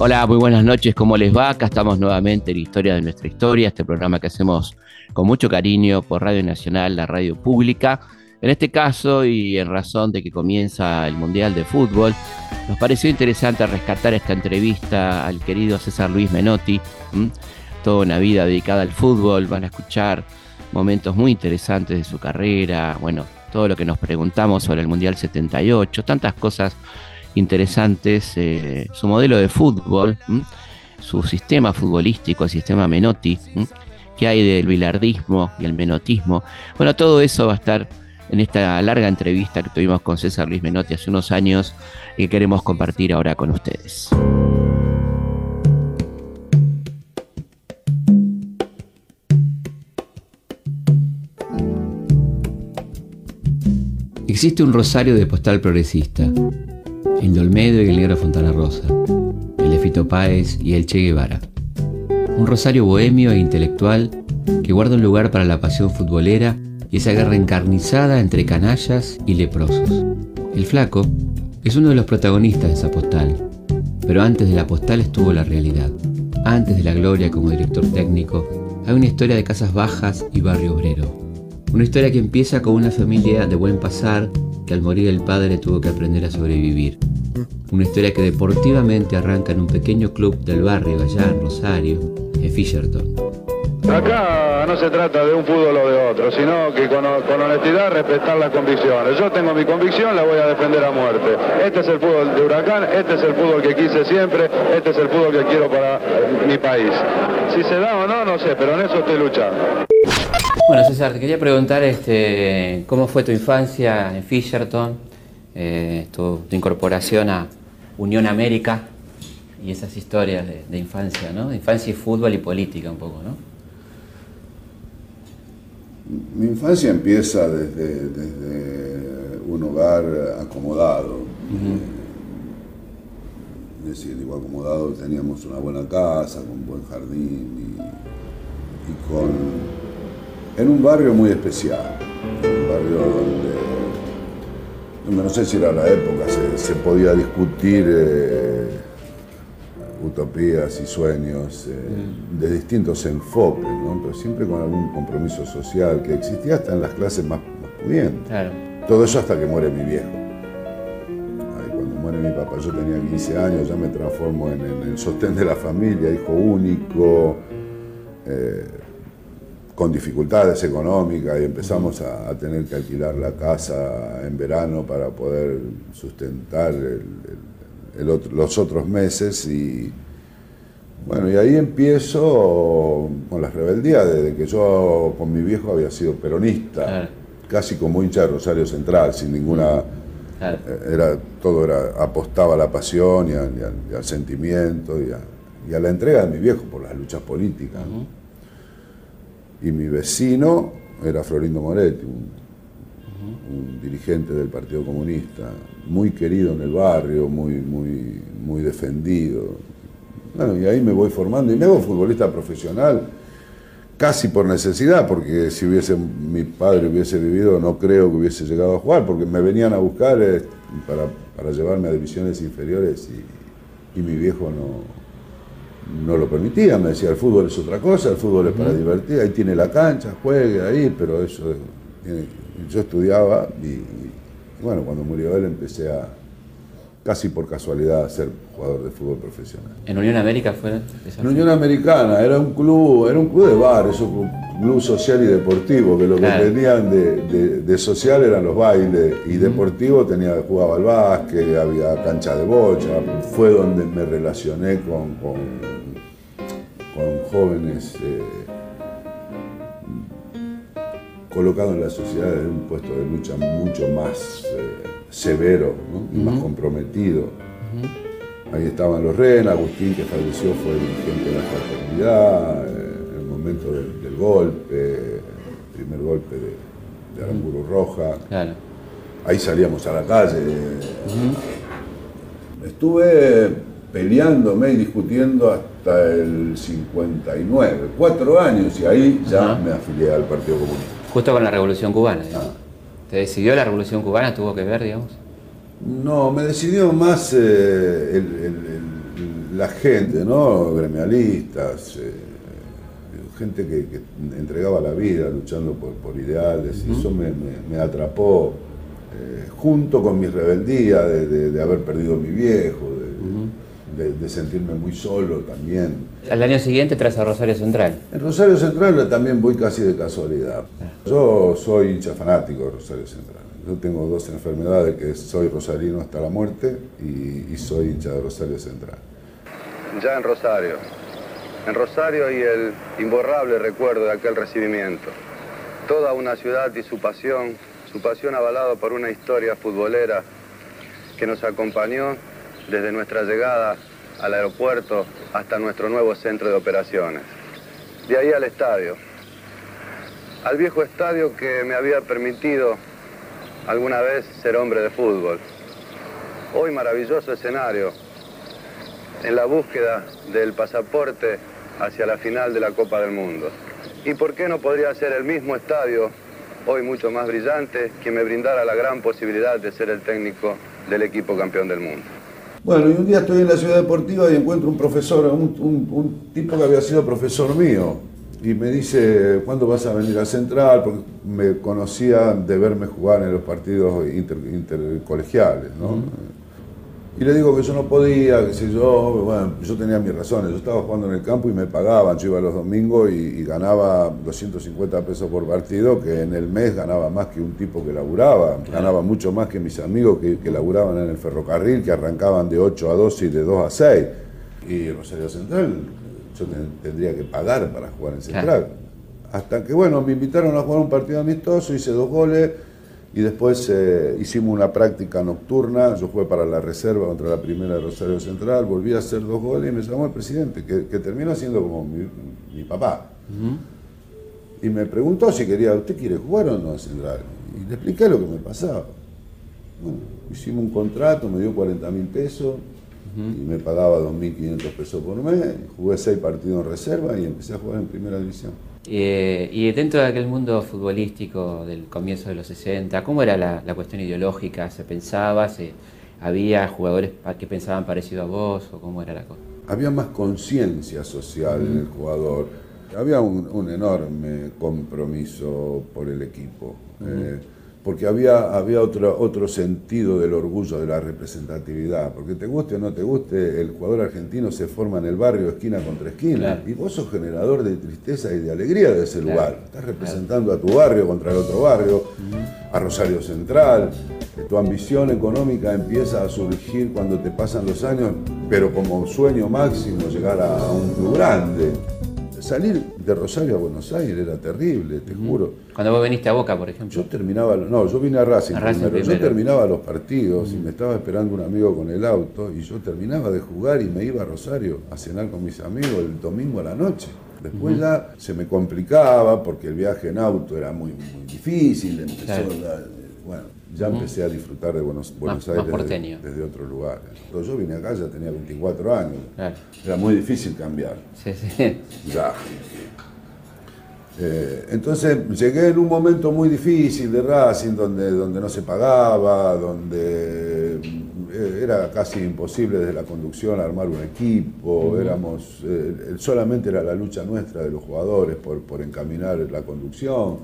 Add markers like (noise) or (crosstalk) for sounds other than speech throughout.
Hola, muy buenas noches, ¿cómo les va? Acá estamos nuevamente en Historia de nuestra historia, este programa que hacemos con mucho cariño por Radio Nacional, la radio pública. En este caso, y en razón de que comienza el Mundial de Fútbol, nos pareció interesante rescatar esta entrevista al querido César Luis Menotti. Toda una vida dedicada al fútbol, van a escuchar momentos muy interesantes de su carrera, bueno, todo lo que nos preguntamos sobre el Mundial 78, tantas cosas interesantes, eh, su modelo de fútbol, su sistema futbolístico, el sistema Menotti, que hay del bilardismo y el menotismo. Bueno, todo eso va a estar en esta larga entrevista que tuvimos con César Luis Menotti hace unos años y que queremos compartir ahora con ustedes. Existe un rosario de postal progresista el de Olmedo y el negro Fontana Rosa, el de Fito Páez y el Che Guevara. Un rosario bohemio e intelectual que guarda un lugar para la pasión futbolera y esa guerra encarnizada entre canallas y leprosos. El flaco es uno de los protagonistas de esa postal, pero antes de la postal estuvo la realidad. Antes de la gloria como director técnico, hay una historia de casas bajas y barrio obrero. Una historia que empieza con una familia de buen pasar que al morir el padre tuvo que aprender a sobrevivir. Una historia que deportivamente arranca en un pequeño club del barrio allá en Rosario, en Fisherton. Acá no se trata de un fútbol o de otro, sino que con, honestidad respetar las convicciones. Yo tengo mi convicción, la voy a defender a muerte. Este es el fútbol de Huracán, este es el fútbol que quise siempre, este es el fútbol que quiero para mi país. Si se da o no, no sé, pero en eso estoy luchando. Bueno, César, te quería preguntar este, cómo fue tu infancia en Fisherton, eh, tu, incorporación a Unión América y esas historias de, infancia, ¿no? De infancia y fútbol y política un poco, ¿no? Mi infancia empieza desde, un hogar acomodado. Es decir, digo acomodado, teníamos una buena casa, con buen jardín y con en un barrio muy especial, un barrio donde, no sé si era la época, se, podía discutir eh, utopías y sueños eh, mm. de distintos enfoques, pero siempre con algún compromiso social que existía hasta en las clases más, pudientes. Todo eso hasta que muere mi viejo. cuando muere mi papá, yo tenía 15 años, ya me transformo en, el sostén de la familia, hijo único. Eh, con dificultades económicas y empezamos a, tener que alquilar la casa en verano para poder sustentar los otros meses y bueno, y ahí empiezo con las rebeldías, desde que yo con mi viejo había sido peronista, casi como hincha de Rosario Central, sin ninguna... Eh, era, todo era, apostaba a la pasión y, al, sentimiento y a, la entrega de mi viejo por las luchas políticas y mi vecino era Florindo Moretti, un, dirigente del Partido Comunista, muy querido en el barrio, muy, muy, muy defendido. Bueno, y ahí me voy formando y me hago futbolista profesional casi por necesidad, porque si hubiese mi padre hubiese vivido, no creo que hubiese llegado a jugar, porque me venían a buscar eh, para, llevarme a divisiones inferiores y mi viejo no, no lo permitía, me decía, el fútbol es otra cosa, el fútbol es para divertir, ahí tiene la cancha, juegue ahí, pero eso, yo estudiaba y, bueno, cuando murió él empecé a, casi por casualidad, a ser jugador de fútbol profesional. ¿En Unión América fue? En Unión Americana, era un club, era un club de bar, eso, un club social y deportivo, que lo que tenían de, social eran los bailes, y deportivo tenía, jugaba al básquet, había cancha de bocha, fue donde me relacioné con con jóvenes eh, colocados en la sociedad en un puesto de lucha mucho más eh, severo y más comprometido. Ahí estaban los Ren, Agustín que falleció fue dirigente de la fraternidad, eh, en el momento del, golpe, el primer golpe de, de Aramburu Roja. Ahí salíamos a la calle. Estuve peleándome y discutiendo hasta el 59, cuatro años, y ahí ya me afilié al Partido Comunista. Justo con la Revolución Cubana. Ah. ¿Te decidió la revolución cubana? ¿Tuvo que ver, digamos? No, me decidió más eh, la gente, ¿no? Gremialistas, eh, gente que, entregaba la vida luchando por, ideales, y eso me, atrapó, eh, junto con mi rebeldía de, haber perdido a mi viejo, de, sentirme muy solo también. Al año siguiente tras a Rosario Central. En Rosario Central también voy casi de casualidad. Yo soy hincha fanático de Rosario Central. Yo tengo dos enfermedades, que soy rosarino hasta la muerte y, y soy hincha de Rosario Central. Ya en Rosario, en Rosario y el imborrable recuerdo de aquel recibimiento. Toda una ciudad y su pasión, su pasión avalado por una historia futbolera que nos acompañó desde nuestra llegada al aeropuerto hasta nuestro nuevo centro de operaciones. De ahí al estadio, al viejo estadio que me había permitido alguna vez ser hombre de fútbol. Hoy maravilloso escenario en la búsqueda del pasaporte hacia la final de la Copa del Mundo. ¿Y por qué no podría ser el mismo estadio, hoy mucho más brillante, que me brindara la gran posibilidad de ser el técnico del equipo campeón del mundo? Bueno, y un día estoy en la ciudad deportiva y encuentro un profesor, un, tipo que había sido profesor mío, y me dice, ¿cuándo vas a venir a Central? Porque me conocía de verme jugar en los partidos intercolegiales, ¿no? Y le digo que yo no podía, que sé yo, bueno, yo tenía mis razones. Yo estaba jugando en el campo y me pagaban. Yo iba los domingos y, ganaba 250 pesos por partido, que en el mes ganaba más que un tipo que laburaba. Ganaba mucho más que mis amigos que, que laburaban en el ferrocarril, que arrancaban de 8 a 12 y de 2 a 6. Y Rosario Central, yo tendría que pagar para jugar en Central. Hasta que, bueno, me invitaron a jugar un partido amistoso, hice dos goles y después eh, hicimos una práctica nocturna, yo jugué para la reserva contra la primera de Rosario Central, volví a hacer dos goles y me llamó el presidente, que, que terminó siendo como mi, papá. Y me preguntó si quería, ¿usted quiere jugar o no a Central? Y le expliqué lo que me pasaba. Bueno, hicimos un contrato, me dio 40 mil pesos y me pagaba 2.500 pesos por mes, jugué seis partidos en reserva y empecé a jugar en primera división. Eh, y dentro de aquel mundo futbolístico del comienzo de los 60, ¿cómo era la, cuestión ideológica? ¿Se pensaba? Se, ¿Había jugadores que pensaban parecido a vos o cómo era la cosa? Había más conciencia social en el jugador. Había un, enorme compromiso por el equipo porque había, había otro, otro sentido del orgullo de la representatividad, porque te guste o no te guste, el jugador argentino se forma en el barrio esquina contra esquina, y vos sos generador de tristeza y de alegría de ese lugar. Estás representando a tu barrio contra el otro barrio, a Rosario Central, tu ambición económica empieza a surgir cuando te pasan los años, pero como sueño máximo llegar a un club grande. Salir de Rosario a Buenos Aires era terrible, te juro. Cuando vos viniste a Boca, por ejemplo. Yo terminaba, no, yo vine a Racing, primero. Yo terminaba los partidos y me estaba esperando un amigo con el auto y yo terminaba de jugar y me iba a Rosario a cenar con mis amigos el domingo a la noche. Después ya se me complicaba porque el viaje en auto era muy, muy difícil, empezó bueno, ya empecé a disfrutar de Buenos, Aires desde, otro lugar. Cuando yo vine acá ya tenía 24 años. Era muy difícil cambiar. Sí, sí. Ya. Eh, entonces llegué en un momento muy difícil de Racing, donde, donde no se pagaba, donde eh, era casi imposible desde la conducción armar un equipo, éramos, eh, solamente era la lucha nuestra de los jugadores por, por encaminar la conducción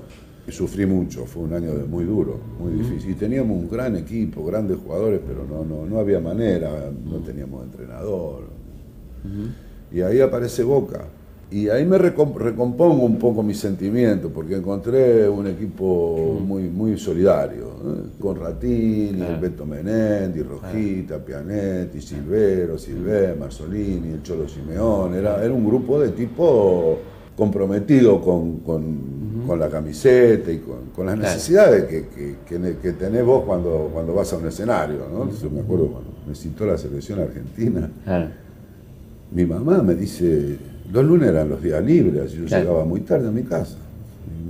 sufrí mucho, fue un año muy duro, muy difícil. Y teníamos un gran equipo, grandes jugadores, pero no, no, no había manera, no teníamos entrenador. Y ahí aparece Boca. Y ahí me recompongo un poco mis sentimientos, porque encontré un equipo muy, muy solidario, con Ratini, Beto Menendi, Rojita, Pianetti, Silvero, Silvé, Marzolini, el Cholo Simeón, era, era un grupo de tipo comprometido con, con, la camiseta y con, las necesidades que, que, tenés vos cuando, cuando vas a un escenario. ¿no? Yo me acuerdo cuando me citó la selección argentina, mi mamá me dice, los lunes eran los días libres, yo llegaba muy tarde a mi casa.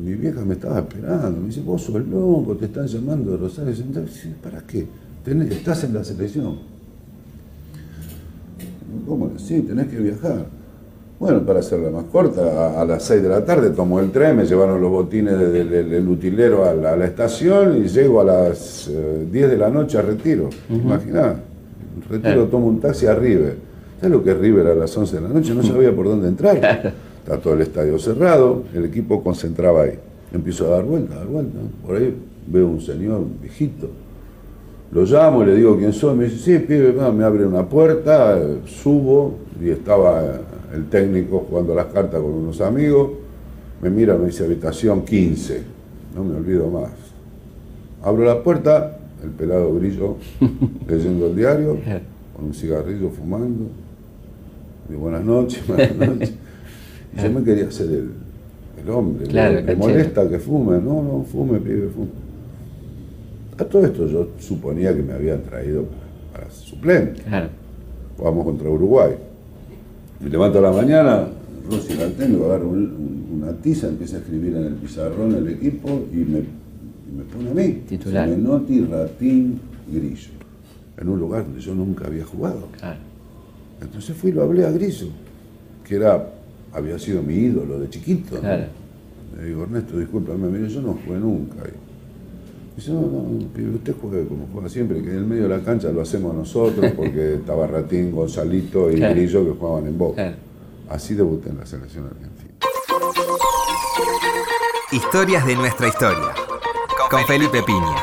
Mi vieja me estaba esperando, me dice, vos sos loco, te están llamando de Rosario Central. ¿Para qué? estás en la selección. ¿Cómo? Sí, tenés que viajar. Bueno, para hacerla más corta, a, las 6 de la tarde tomó el tren, me llevaron los botines del, utilero a la, estación y llego a las 10 de la noche a Retiro. Imaginá, Retiro tomo un taxi a River. ¿Sabes lo que es River a las 11 de la noche? No sabía por dónde entrar. Está todo el estadio cerrado, el equipo concentraba ahí. Empiezo a dar vueltas, a dar vueltas. Por ahí veo un señor viejito. Lo llamo, le digo quién soy, me dice, sí, pibe, me abre una puerta, subo y estaba el técnico jugando las cartas con unos amigos. Me mira, me dice habitación 15, no me olvido más. Abro la puerta, el pelado brillo (laughs) leyendo el diario, con un cigarrillo fumando. Digo, buenas noches, (laughs) buenas noches. Y yo me quería hacer el, el hombre. me molesta que fume. No, no, fume, pibe, fume. A todo esto yo suponía que me habían traído para, suplente. Claro. Jugamos contra Uruguay. Me levanto a la mañana, Rosy la tengo, agarro una tiza, empieza a escribir en el pizarrón el equipo y me, me pone a mí. Titular. Menotti, Ratín, Grillo. En un lugar donde yo nunca había jugado. Claro. Entonces fui y lo hablé a Grillo, que era, había sido mi ídolo de chiquito. Claro. Le digo, Ernesto, discúlpame, mire, yo no jugué nunca. Dice, no, no, usted juega como juega siempre, que en el medio de la cancha lo hacemos nosotros, porque (laughs) estaba Ratín, Gonzalito y Grillo que jugaban en Boca. Así debuté en la selección argentina. Historias de nuestra historia. Con Felipe Piña.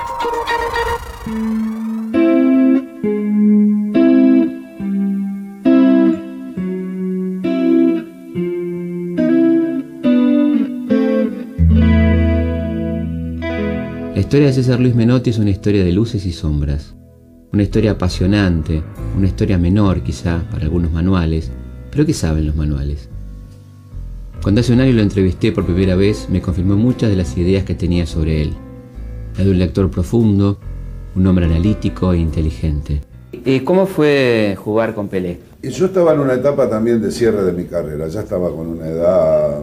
Historia de César Luis Menotti es una historia de luces y sombras, una historia apasionante, una historia menor quizá para algunos manuales, pero ¿qué saben los manuales? Cuando hace un año lo entrevisté por primera vez, me confirmó muchas de las ideas que tenía sobre él. La de un lector profundo, un hombre analítico e inteligente. ¿Y cómo fue jugar con Pelé? Yo estaba en una etapa también de cierre de mi carrera, ya estaba con una edad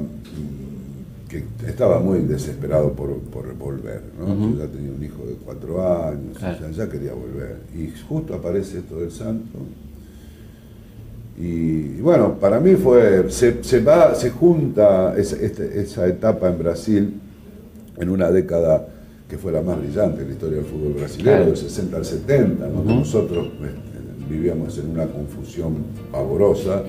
que estaba muy desesperado por, volver. ¿no? Yo ya tenía un hijo de cuatro años, ya, quería volver. Y justo aparece esto del santo. Y, bueno, para mí fue, se, se va, se junta este, esa etapa en Brasil en una década que fue la más brillante en la historia del fútbol brasileño, del 60 al 70. Nosotros este, vivíamos en una confusión pavorosa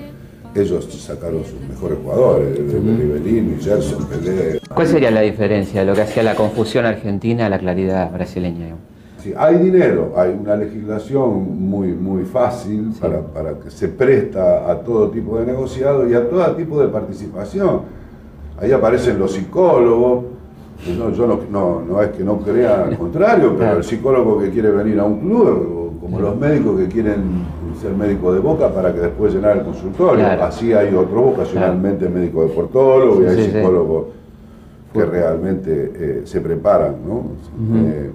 ellos sacaron sus mejores jugadores, Rivelino, Gerson, Pelé. ¿Cuál sería la diferencia de lo que hacía la confusión argentina a la claridad brasileña? Sí, hay dinero, hay una legislación muy, muy fácil para, para, que se presta a todo tipo de negociado y a todo tipo de participación. Ahí aparecen los psicólogos, no, yo no, no, es que no crea al contrario, pero el psicólogo que quiere venir a un club, como los médicos que quieren ser médico de boca para que después llenar el consultorio. Así hay otro vocacionalmente médico deportólogo y hay psicólogos que realmente eh, se preparan. ¿no? Eh,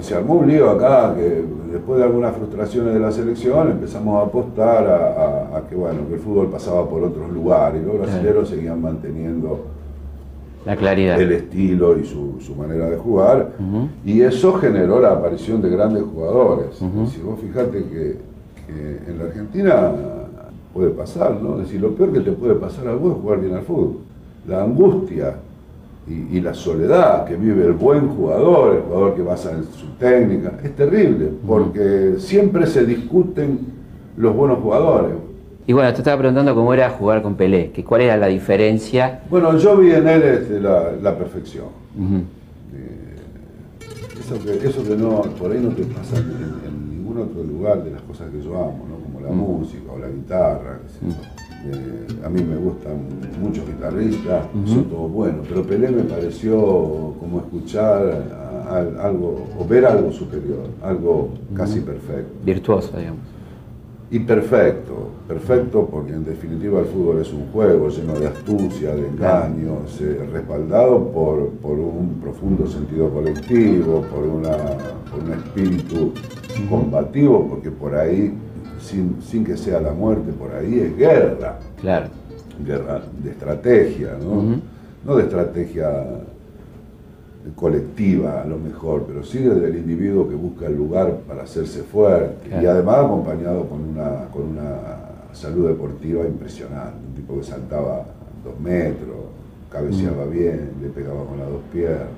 se, armó un lío acá que después de algunas frustraciones de la selección empezamos a apostar a, que, bueno, que el fútbol pasaba por otros lugares y los brasileños seguían manteniendo la claridad. el estilo y su, manera de jugar, y eso generó la aparición de grandes jugadores. Si vos fijate que en la Argentina puede pasar, ¿no? Es decir, lo peor que te puede pasar a vos es jugar bien al fútbol. La angustia y, la soledad que vive el buen jugador, el jugador que basa en su técnica, es terrible, porque siempre se discuten los buenos jugadores. Y bueno, te estaba preguntando cómo era jugar con Pelé, que cuál era la diferencia. Bueno, yo vi en él este, la, perfección. Eh, eso, que, no, por ahí no te pasa en otro lugar de las cosas que yo amo, como la mm. música o la guitarra. Mm. Eh, a mí me gustan muchos guitarristas, son todos buenos, pero Pelé me pareció como escuchar algo, o ver algo superior, algo casi perfecto. Virtuoso, digamos. Y perfecto, perfecto porque en definitiva el fútbol es un juego lleno de astucia, de engaños, eh, respaldado por, un profundo sentido colectivo, por, una, un espíritu combativo, porque por ahí, sin, que sea la muerte, por ahí es guerra. Claro. Guerra de estrategia, ¿no? No de estrategia colectiva a lo mejor, pero sí desde el individuo que busca el lugar para hacerse fuerte y además acompañado con una, con una salud deportiva impresionante. Un tipo que saltaba dos metros, cabeceaba bien, le pegaba con las dos piernas.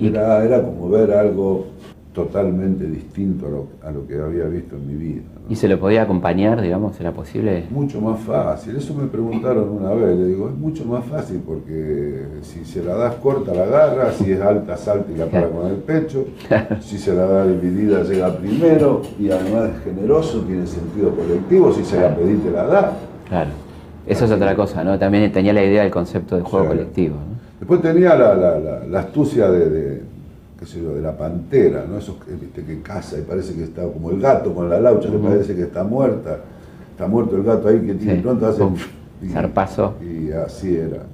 Era, era como ver algo totalmente distinto a lo, que había visto en mi vida. ¿Y se lo podía acompañar, digamos? ¿Era posible? Mucho más fácil. Eso me preguntaron una vez. Le digo, es mucho más fácil porque si se la das corta la agarra, si es alta salta y la para (laughs) con el pecho, si se la da dividida llega primero y además es generoso, tiene sentido colectivo, si se la pedí te la da. Claro. Eso es otra cosa, ¿no? También tenía la idea del concepto de juego colectivo. Después tenía la, astucia de qué sé yo, de la pantera, ¿no? Esos ¿viste, que caza y parece que está como el gato con la laucha, que parece que está muerta, está muerto el gato ahí que tiene pronto hace y, zarpazo. Y así era,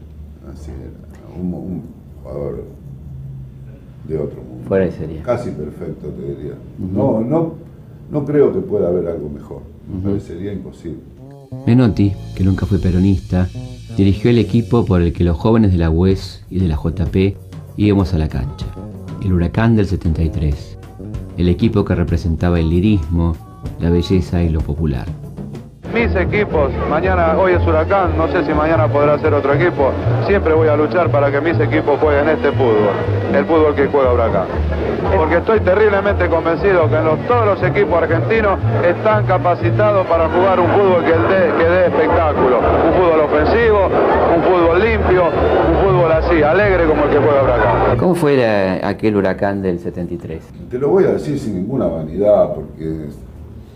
así era. Un, jugador de otro mundo. Fuera de serie. Casi perfecto, te diría. No, no, no creo que pueda haber algo mejor. Me parecería imposible. Menotti, que nunca fue peronista, dirigió el equipo por el que los jóvenes de la UES y de la JP íbamos a la cancha el Huracán del 73, el equipo que representaba el lirismo, la belleza y lo popular. Mis equipos, mañana, hoy es Huracán, no sé si mañana podrá ser otro equipo, siempre voy a luchar para que mis equipos jueguen este fútbol, el fútbol que juega Huracán. Porque estoy terriblemente convencido que todos los equipos argentinos están capacitados para jugar un fútbol que dé, que dé espectáculo, un fútbol ofensivo, un fútbol limpio, un fútbol así, alegre como el que juega Huracán. ¿Cómo fue aquel huracán del 73? Te lo voy a decir sin ninguna vanidad, porque,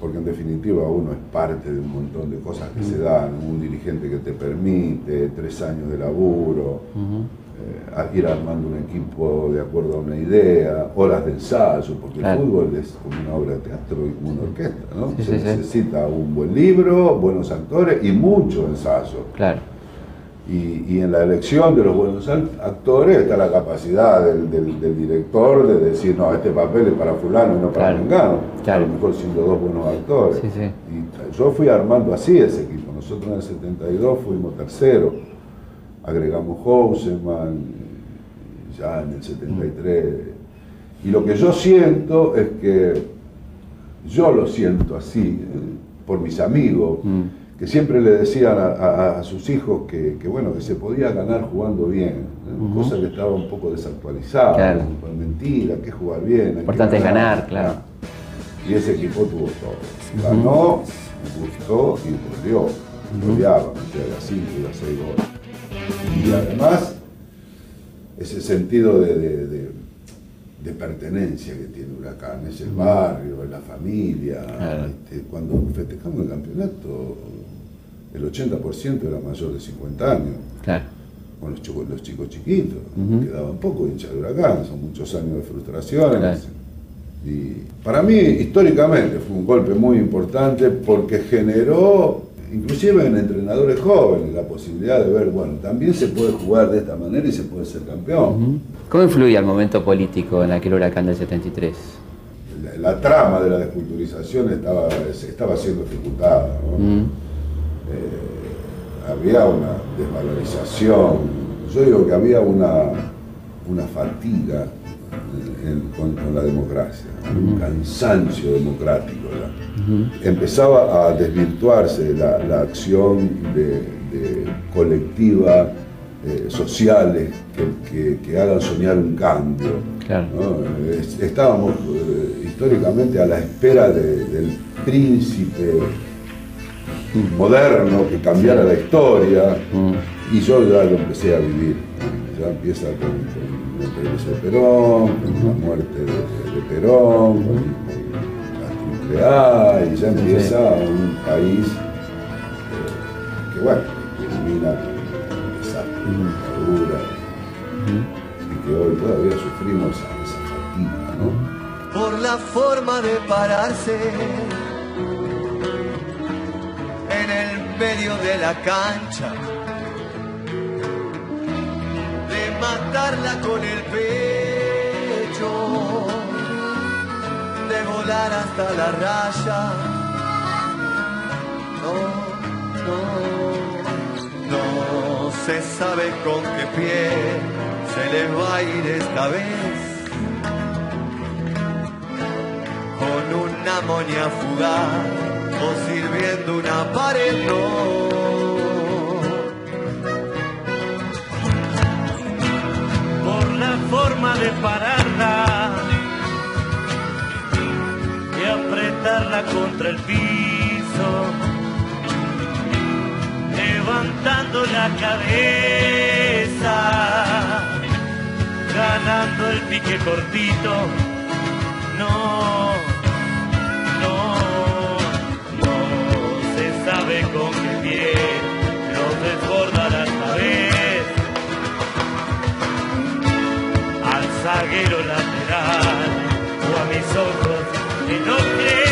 porque en definitiva uno es parte de un montón de cosas que se dan, un dirigente que te permite, tres años de laburo. Ir armando un equipo de acuerdo a una idea, horas de ensayo, porque el fútbol es como una obra de teatro y como una orquesta, ¿no? Se necesita un buen libro, buenos actores y mucho ensayo. Claro. Y, en la elección de los buenos actores está la capacidad del, director de decir, no, este papel es para fulano y no para claro, a lo mejor siendo dos buenos actores. Y yo fui armando así ese equipo. Nosotros en el 72 fuimos terceros, agregamos Houseman, ya en el 73. Y lo que yo siento es que yo lo siento así, eh, por mis amigos. Mm que siempre le decían a, sus hijos que, bueno, que se podía ganar jugando bien, cosa que estaba un poco desactualizada, claro. mentira, que jugar bien. Importante es ganar, claro. Y ese equipo tuvo todo. Ganó, gustó y volvió. Goleaba, metía las 5 y las 6 goles. Y además, ese sentido de, pertenencia que tiene Huracán, es el barrio, es la familia. Este, cuando festejamos el campeonato, el 80% era mayor de 50 años. Claro. Con los, chicos, los chicos chiquitos, quedaban poco hinchas de huracán, son muchos años de frustraciones. Y para mí, históricamente, fue un golpe muy importante porque generó, inclusive en entrenadores jóvenes, la posibilidad de ver, bueno, también se puede jugar de esta manera y se puede ser campeón. ¿Cómo influía el momento político en aquel huracán del 73? La, trama de la desculturización estaba, estaba siendo ejecutada. Eh, había una desvalorización, yo digo que había una, una fatiga con, la democracia, un cansancio democrático. Empezaba a desvirtuarse la, acción de, colectiva, eh, sociales, que, hagan soñar un cambio. Estábamos eh, históricamente a la espera del príncipe moderno que cambiara la historia. Mm. Y yo ya lo empecé a vivir. Ya empieza con, el regreso de Perón, con la muerte de, Perón, con, la triple A, y ya empieza un país eh, que, bueno, termina un desastre, una dura, y que hoy todavía sufrimos esa, esa fatiga, ¿no? Por la forma de pararse medio de la cancha, matarla con el pecho, de volar hasta la raya. No, no, no se sabe con qué pie se les va a ir esta vez. Con una moña fugaz o sirviendo una pared. Por forma de pararla y apretarla contra el piso, levantando la cabeza, ganando el pique cortito. No, zaguero lateral o a mis ojos que no creen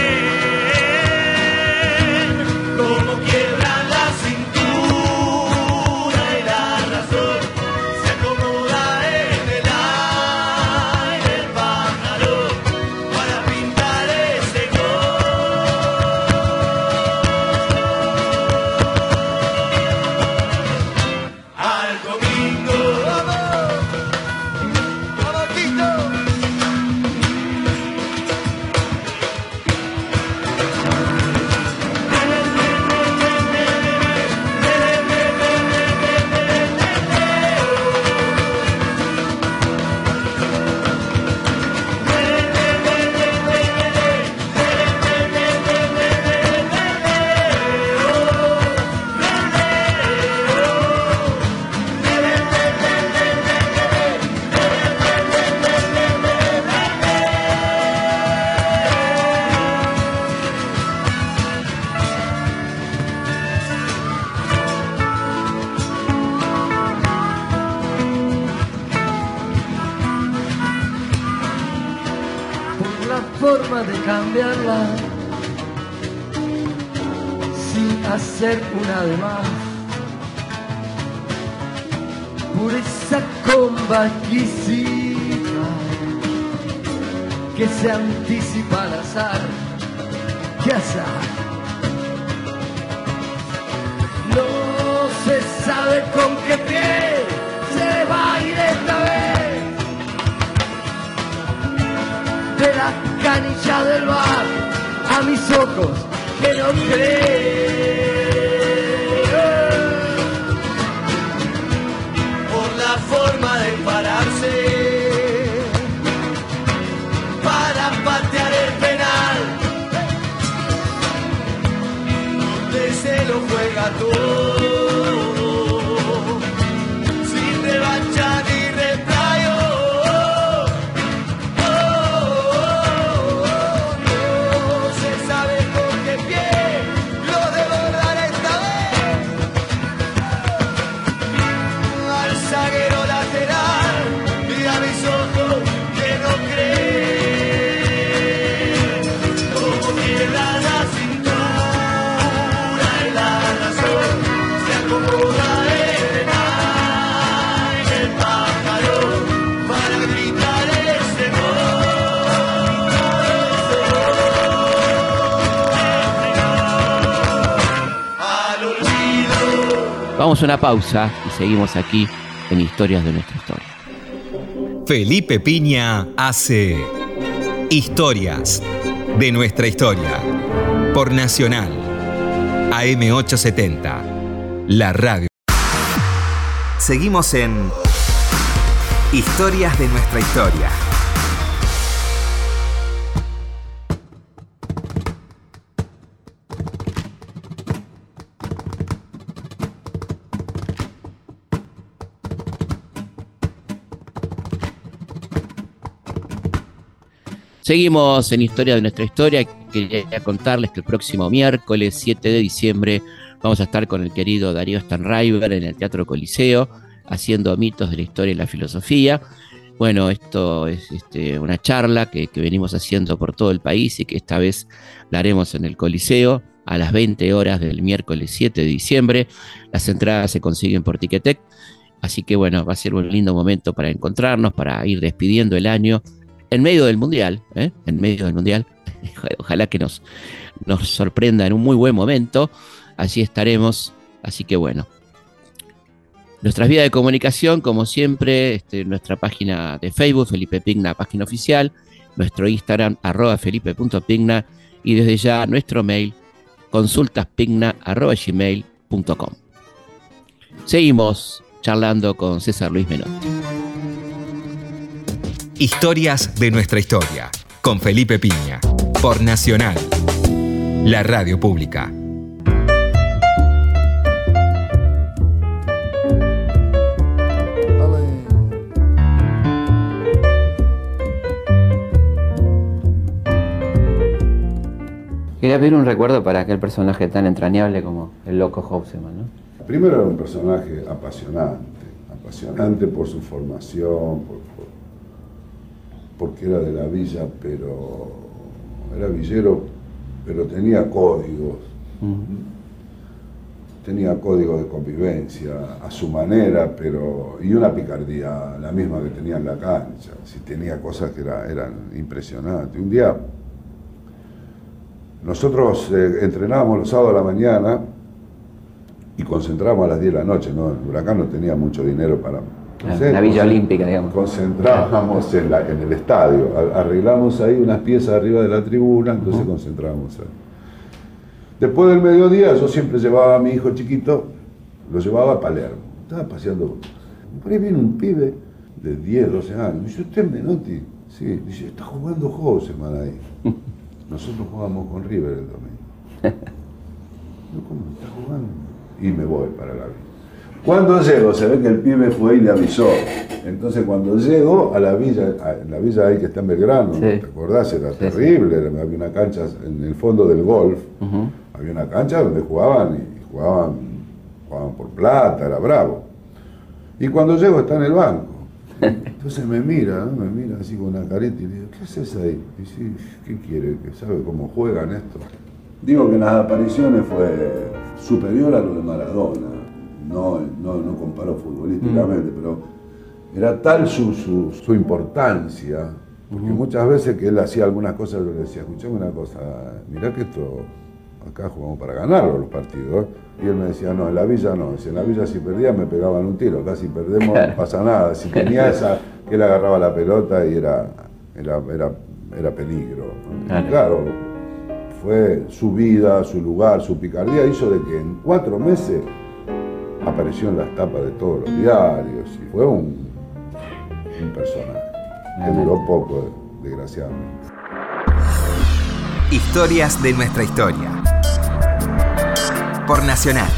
a una pausa y seguimos aquí en Historias de nuestra historia. Felipe Piña hace Historias de nuestra historia por Nacional AM870, la radio. Seguimos en Historias de nuestra historia. Seguimos en Historia de nuestra historia. Quería contarles que el próximo miércoles 7 de diciembre vamos a estar con el querido Darío Stanriver en el Teatro Coliseo haciendo mitos de la historia y la filosofía. Bueno, esto es este, una charla que, que venimos haciendo por todo el país y que esta vez la haremos en el Coliseo a las 20 horas del miércoles 7 de diciembre. Las entradas se consiguen por Ticketek. Así que bueno, va a ser un lindo momento para encontrarnos, para ir despidiendo el año en medio del Mundial, ¿eh? en medio del Mundial. (laughs) Ojalá que nos, nos sorprenda en un muy buen momento. Así estaremos. Así que bueno. Nuestras vías de comunicación, como siempre, este, nuestra página de Facebook, Felipe Pigna, página oficial, nuestro Instagram, arroba felipe.pigna, y desde ya nuestro mail, consultaspigna.gmail.com. Seguimos charlando con César Luis Menotti. Historias de nuestra historia, con Felipe Piña, por Nacional, la radio pública. Quería pedir un recuerdo para aquel personaje tan entrañable como el loco Hobseman, ¿no? Primero era un personaje apasionante, apasionante por su formación, por, por- porque era de la villa, pero era villero, pero tenía códigos, tenía códigos de convivencia a su manera, pero y una picardía, la misma que tenía en la cancha, si tenía cosas que era- eran impresionantes. Un día nosotros eh, entrenábamos los sábados a la mañana y concentrábamos a las 10 de la noche, ¿no? El huracán no tenía mucho dinero para... no La- Villa Olímpica, digamos. Concentrábamos en, la- en el estadio, arreglamos ahí unas piezas arriba de la tribuna, entonces concentrábamos ahí. Después del mediodía yo siempre llevaba a mi hijo chiquito, lo llevaba a Palermo, estaba paseando. Por ahí viene un pibe de 10, 12 años, me dice, ¿usted es Menotti? Sí, dice, está jugando Joseman ahí. (laughs) Nosotros jugamos con River el domingo. (laughs) Yo, ¿cómo está jugando? Y me voy para la villa. Cuando llego, se ve que el pibe fue y le avisó. Entonces cuando llego a la villa, a- en la villa ahí que está en Belgrano, Sí. ¿te acordás? Era Sí, terrible, había una cancha en el fondo del golf, había una cancha donde jugaban y jugaban, jugaban por plata, era bravo. Y cuando llego está en el banco. Entonces me mira, ¿no? me mira así con una careta y le digo, ¿qué haces ahí? Y dice, ¿qué quiere? ¿Que sabe cómo juegan esto? Digo que en las apariciones fue superior a lo de Maradona. No, no, no comparo futbolísticamente, pero era tal su, su, su importancia, porque muchas veces que él hacía algunas cosas, yo le decía, escuchame una cosa, mirá que esto, acá jugamos para ganarlo los partidos. ¿eh?". Y él me decía, no, en la villa no, si en la villa si perdía me pegaban un tiro, acá si perdemos no pasa nada. Si tenía esa, que él agarraba la pelota y era, era, era, era peligro. Claro. claro, fue su vida, su lugar, su picardía, hizo de que en cuatro meses apareció en las tapas de todos los diarios y fue un, un personaje que duró poco, desgraciadamente. Historias de nuestra historia. Por Nacional.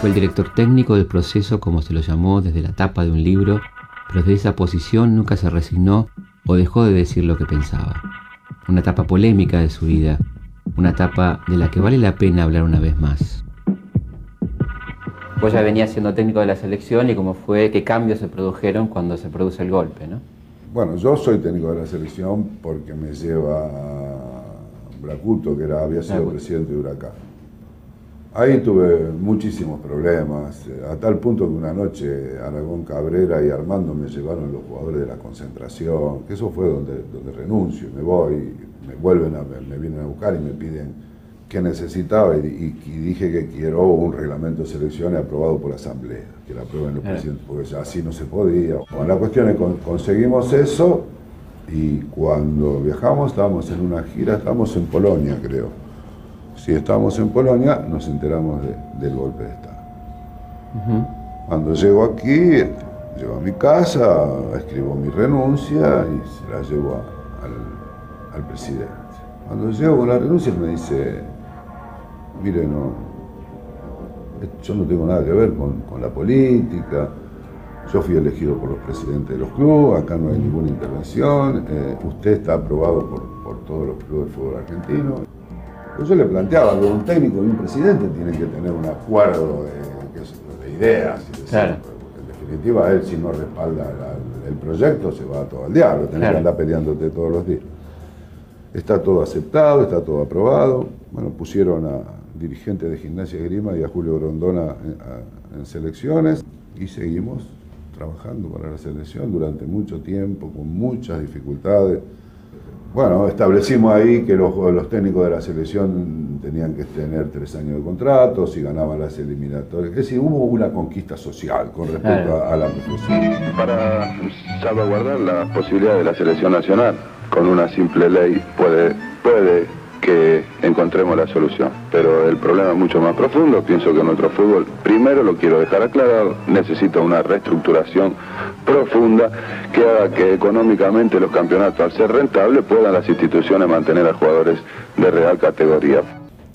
Fue el director técnico del proceso, como se lo llamó, desde la tapa de un libro, pero desde esa posición nunca se resignó o dejó de decir lo que pensaba. Una etapa polémica de su vida, una etapa de la que vale la pena hablar una vez más. Vos ya venías siendo técnico de la selección y cómo fue, qué cambios se produjeron cuando se produce el golpe, ¿no? Bueno, yo soy técnico de la selección porque me lleva Bracuto, que era, había sido Bracuto. presidente de Huracán. Ahí tuve muchísimos problemas, eh, a tal punto que una noche Aragón Cabrera y Armando me llevaron los jugadores de la concentración, que eso fue donde, donde renuncio, me voy, me vuelven a, me vienen a buscar y me piden qué necesitaba y, y- y dije que quiero un reglamento de selecciones aprobado por la Asamblea, que la aprueben los Claro. presidentes, porque así no se podía. Bueno, la cuestión es que conseguimos eso y cuando viajamos estábamos en una gira, estábamos en Polonia creo. Si estábamos en Polonia nos enteramos de- del golpe de Estado. Cuando llego aquí, llego a mi casa, escribo mi renuncia y se la llevo a- al, al presidente. Cuando llego con la renuncia me dice, mire, no, yo no tengo nada que ver con, con la política, yo fui elegido por los presidentes de los clubes, acá no hay ninguna intervención, eh, usted está aprobado por, por todos los clubes de fútbol argentino. Pues yo le planteaba que un técnico y un presidente tienen que tener un acuerdo de, ideas. y de Claro. en definitiva, él si no respalda la- el proyecto se va todo al diablo, tenés Claro. que andar peleándote todos los días. Está todo aceptado, está todo aprobado. Bueno, pusieron a dirigentes de Gimnasia Grima y a Julio Grondona en, a- en selecciones y seguimos trabajando para la selección durante mucho tiempo, con muchas dificultades. Bueno, establecimos ahí que los, los técnicos de la selección tenían que tener tres años de contrato, si ganaban las eliminatorias. Es decir, hubo una conquista social con respecto a, a la profesión. Para salvaguardar las posibilidades de la selección nacional, con una simple ley puede, puede que encontremos la solución. Pero el problema es mucho más profundo. Pienso que nuestro fútbol, primero lo quiero dejar aclarado, necesita una reestructuración profunda que haga que económicamente los campeonatos, al ser rentables, puedan las instituciones mantener a jugadores de real categoría.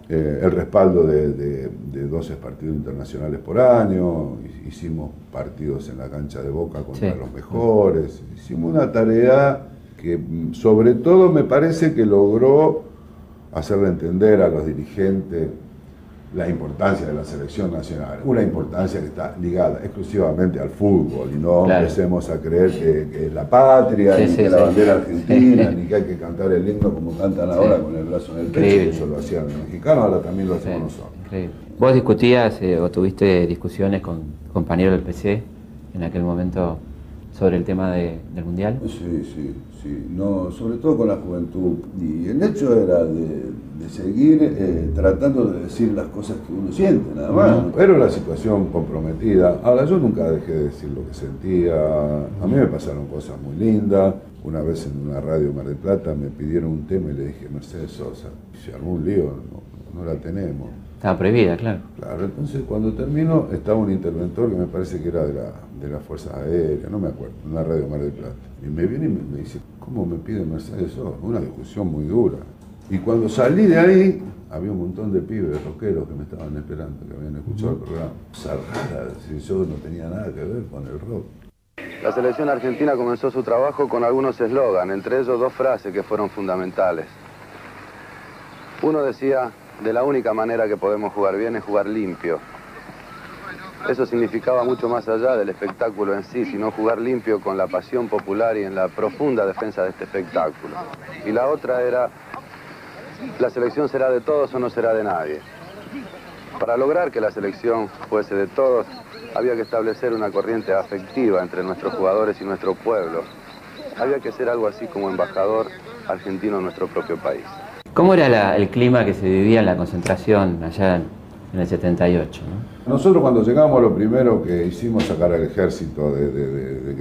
Eh, el respaldo de, de, de 12 partidos internacionales por año, hicimos partidos en la cancha de Boca contra Sí. los mejores, hicimos una tarea que mm, sobre todo me parece que logró hacerle entender a los dirigentes la importancia de la selección nacional, una importancia que está ligada exclusivamente al fútbol y no Claro. empecemos a creer que, que es la patria, Sí, ni sí, que la sí. bandera argentina, ni que hay que cantar el himno como cantan ahora con el brazo en el pecho, que eso lo hacían los mexicanos, ahora también lo hacemos nosotros. increíble. ¿Vos discutías eh, o tuviste discusiones con compañeros del PC en aquel momento sobre el tema de- del Mundial? Sí, sí, sí. No, sobre todo con la juventud. Y el hecho era de, de seguir eh, tratando de decir las cosas que uno siente, nada más. Pero la situación comprometida. Ahora, yo nunca dejé de decir lo que sentía. A mí me pasaron cosas muy lindas. Una vez en una radio Mar del Plata me pidieron un tema y le dije, Mercedes Sosa, se armó un lío, no, no la tenemos. Estaba prohibida, claro. Claro, entonces cuando termino estaba un interventor que me parece que era de, la, de las Fuerzas Aéreas, no me acuerdo, en la radio Mar del Plata. Y me viene y me, me dice, ¿cómo me pide Mercedes Sosa? Una discusión muy dura. Y cuando salí de ahí, había un montón de pibes rockeros que me estaban esperando, que habían escuchado el programa. Zarrada, si yo no tenía nada que ver con el rock. La selección argentina comenzó su trabajo con algunos eslogan, entre ellos dos frases que fueron fundamentales. Uno decía, de la única manera que podemos jugar bien es jugar limpio. Eso significaba mucho más allá del espectáculo en sí, sino jugar limpio con la pasión popular y en la profunda defensa de este espectáculo. Y la otra era, la selección será de todos o no será de nadie. Para lograr que la selección fuese de todos, había que establecer una corriente afectiva entre nuestros jugadores y nuestro pueblo. Había que ser algo así como embajador argentino en nuestro propio país. ¿Cómo era el clima que se vivía en la concentración allá en, el 78? ¿no? Nosotros cuando llegamos lo primero que hicimos sacar al ejército de, de, de-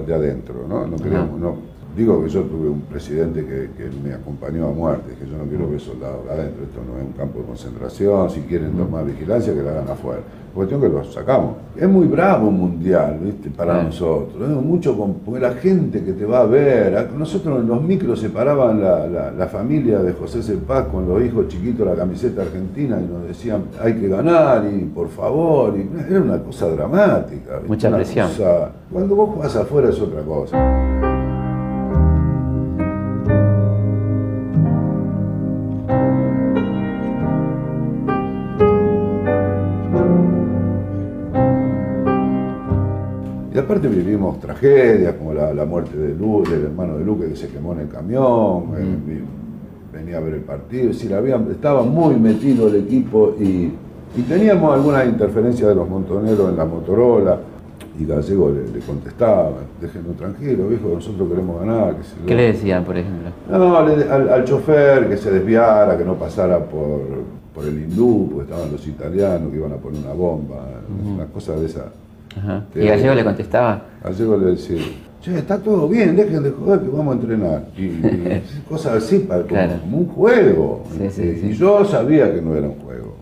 de adentro, ¿no? No queríamos, no. Digo que yo tuve un presidente que, que me acompañó a muerte, que yo no quiero ver soldados adentro, esto no es un campo de concentración, si quieren tomar vigilancia que la hagan afuera. Cuestión que lo sacamos. Es muy bravo un mundial, ¿viste? Para nosotros. Es mucho con, porque la gente que te va a ver. Nosotros en los micros se paraban la, la- la familia de José Cepaz con los hijos chiquitos la camiseta argentina y nos decían hay que ganar y por favor. y era una cosa dramática. ¿viste? Mucha Una presión. cosa- cuando vos jugás afuera es otra cosa. Aparte vivimos tragedias como la, la muerte de Lu, del hermano de Luque que se quemó en el camión, eh, venía a ver el partido, estaba muy metido el equipo y, y teníamos algunas interferencias de los montoneros en la Motorola y Gallego le, le contestaba, déjenos tranquilo, viejo, nosotros queremos ganar. qué sé yo". ¿Qué le decían, por ejemplo? No, le- al, al chofer que se desviara, que no pasara por, por el hindú, porque estaban los italianos que iban a poner una bomba, una cosa de esa. Ajá. ¿Y Gallego le contestaba? Gallego le decía, che, está todo bien, dejen de joder que vamos a entrenar. Y, y (laughs) cosas así, para, como, Claro. como un juego. Sí, sí, Y- sí. Y yo sabía que no era un juego.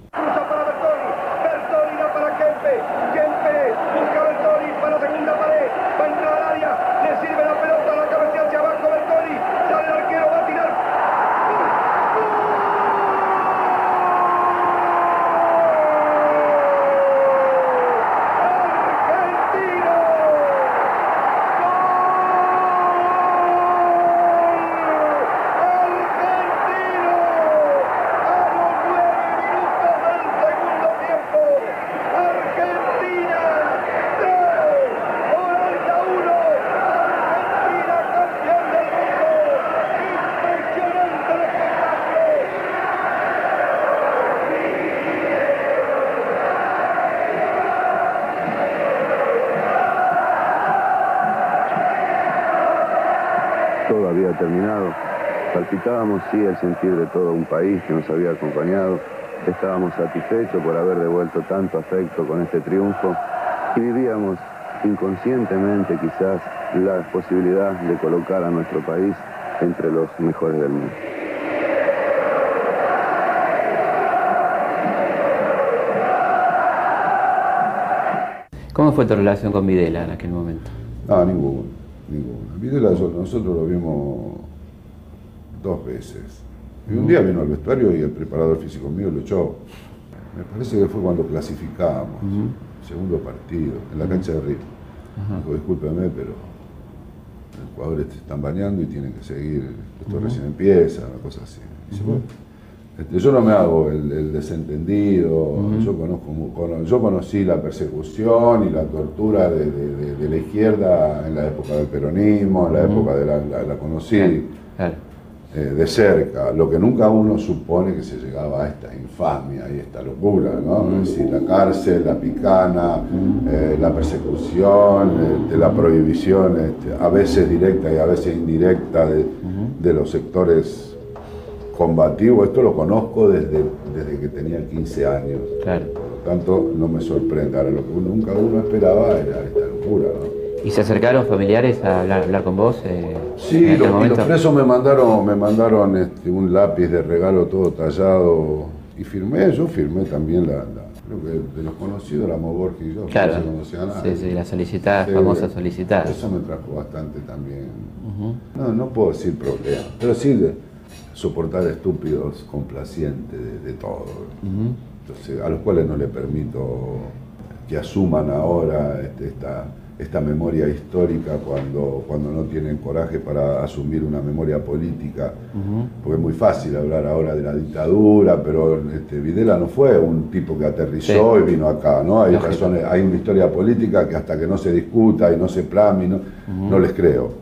Terminado, Palpitábamos, sí, el sentir de todo un país que nos había acompañado. Estábamos satisfechos por haber devuelto tanto afecto con este triunfo y vivíamos inconscientemente quizás la posibilidad de colocar a nuestro país entre los mejores del mundo. ¿Cómo fue tu relación con Videla en aquel momento? Ah, no, ninguna. Videla nosotros lo vimos dos veces. Y un día vino al vestuario y el preparador físico mío lo echó. Me parece que fue cuando clasificábamos, segundo partido, en la cancha de Río. Dijo, discúlpeme, pero los jugadores te están bañando y tienen que seguir, esto recién empieza, una cosa así. Este, yo no me hago el, desentendido, yo, conozco, yo conocí la persecución y la tortura de, la izquierda en la época del peronismo, en la época de la, la, conocí eh, de cerca, lo que nunca uno supone que se llegaba a esta infamia y esta locura, ¿no? Es decir, la cárcel, la picana, eh, la persecución, este, la prohibición, este, a veces directa y a veces indirecta de los sectores combativo, esto lo conozco desde, desde que tenía 15 años. Claro. Por lo tanto, no me sorprende. Ahora, lo que nunca uno esperaba era esta locura. ¿Y se acercaron familiares a hablar, con vos? Eh, sí, los, los, presos me mandaron, me mandaron este, un lápiz de regalo todo tallado y firmé, yo firmé también la, creo que de los conocidos, la Borges y yo, claro. no se conocía nada. Sí, sí, la solicitada, famosa solicitada. Eso me trajo bastante también. No, no puedo decir problema, pero sí soportar estúpidos complacientes de, todo. Entonces, a los cuales no le permito que asuman ahora este, esta, esta memoria histórica cuando, cuando no tienen coraje para asumir una memoria política, porque es muy fácil hablar ahora de la dictadura, pero este, Videla no fue un tipo que aterrizó y vino acá, ¿no? Hay razones, hay una historia política que hasta que no se discuta y no se plame, no, no les creo,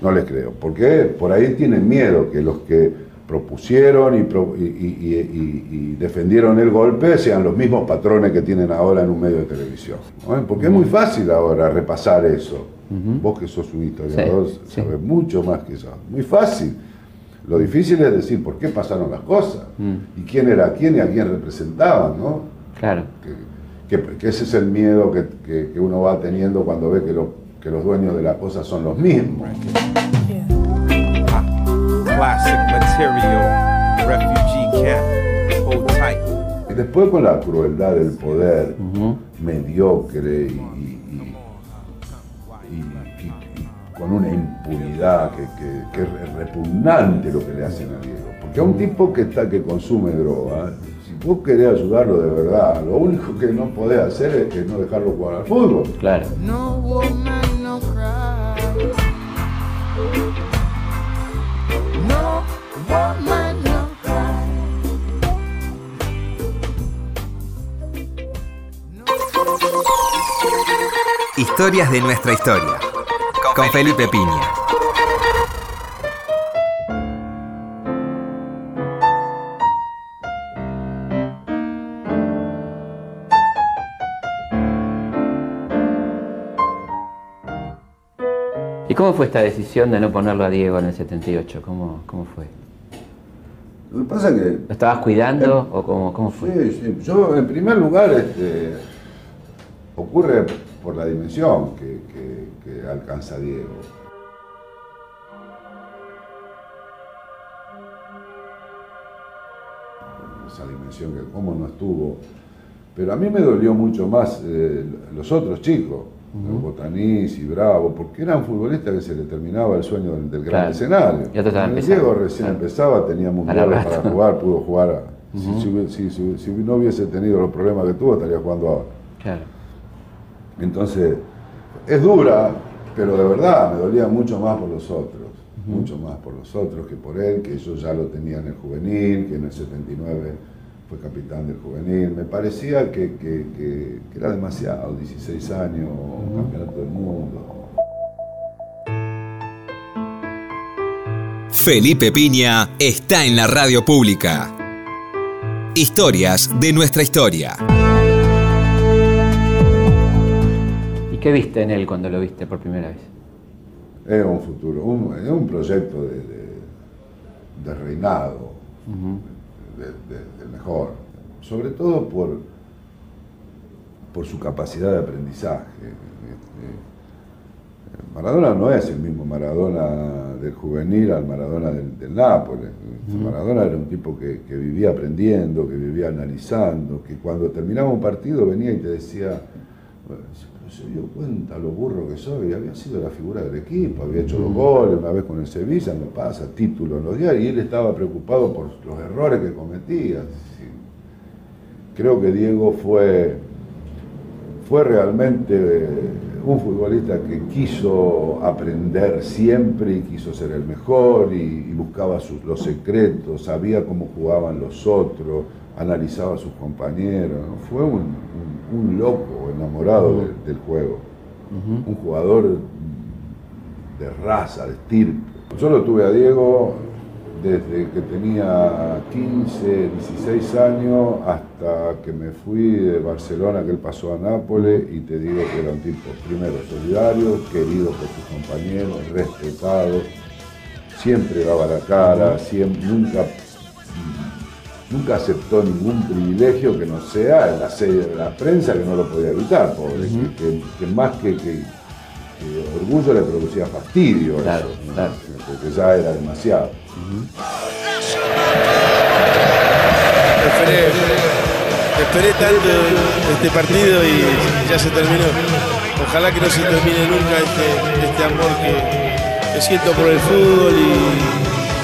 no les creo, porque por ahí tienen miedo que los que propusieron y, defendieron el golpe sean los mismos patrones que tienen ahora en un medio de televisión. Porque es muy fácil ahora repasar eso. Vos que sos un historiador sabes mucho más que eso. Muy fácil. Lo difícil es decir por qué pasaron las cosas y quién era quién y a quién representaban. ¿no? Claro. Que, ese es el miedo que, uno va teniendo cuando ve que, que los dueños de las cosas son los mismos. Y después con la crueldad del poder mediocre y, con una impunidad que, es repugnante lo que le hacen a Diego. Porque a un tipo que está que consume droga, si vos querés ayudarlo de verdad, lo único que no podés hacer es, no dejarlo jugar al fútbol. Claro. Historias de nuestra historia. Con Felipe Piña. ¿Y cómo fue esta decisión de no ponerlo a Diego en el 78? ¿Cómo, cómo fue? Lo que pasa es que... ¿Lo estabas cuidando o cómo, cómo, fue? Sí, sí. Yo, en primer lugar, este, ocurre por la dimensión que, alcanza Diego. Esa dimensión que cómo no estuvo. Pero a mí me dolió mucho más eh, los otros chicos, Botanís y Bravo, porque eran futbolistas que se le terminaba el sueño del, gran escenario. Diego recién empezaba, tenía mundiales para jugar, pudo jugar. si, no hubiese tenido los problemas que tuvo, estaría jugando ahora. Claro. Entonces, es dura, pero de verdad me dolía mucho más por los otros, mucho más por los otros que por él, que yo ya lo tenía en el juvenil, que en el 79 fue capitán del juvenil. Me parecía que, era demasiado, 16 años, campeonato del mundo. Felipe Piña está en la radio pública. Historias de nuestra historia. ¿Qué viste en él cuando lo viste por primera vez? Es un futuro, es un proyecto de, reinado, de, mejor, sobre todo por, por su capacidad de aprendizaje. Este, Maradona no es el mismo Maradona del juvenil al Maradona del, Nápoles. Maradona era un tipo que, que, vivía aprendiendo, que vivía analizando, que cuando terminaba un partido venía y te decía, se dio cuenta lo burro que soy, había sido la figura del equipo, había hecho los goles una vez con el Sevilla, me pasa, título en los diarios, y él estaba preocupado por los errores que cometía. Creo que Diego fue, fue realmente un futbolista que quiso aprender siempre y quiso ser el mejor y, buscaba sus, los secretos, sabía cómo jugaban los otros, analizaba a sus compañeros. Fue un, loco enamorado del, juego, un jugador de raza, de estirpe. Yo lo tuve a Diego desde que tenía 15, 16 años hasta que me fui de Barcelona, que él pasó a Nápoles, y te digo que era un tipo, primero, solidario, querido por sus compañeros, respetado, siempre daba la cara, siempre, nunca, nunca aceptó ningún privilegio que no sea en la sede de la prensa, que no lo podía evitar, pobre, que, más que, orgullo le producía fastidio eso, porque ya era demasiado. Esperé, tanto este partido y ya se terminó. Ojalá que no se termine nunca este, este amor que, siento por el fútbol y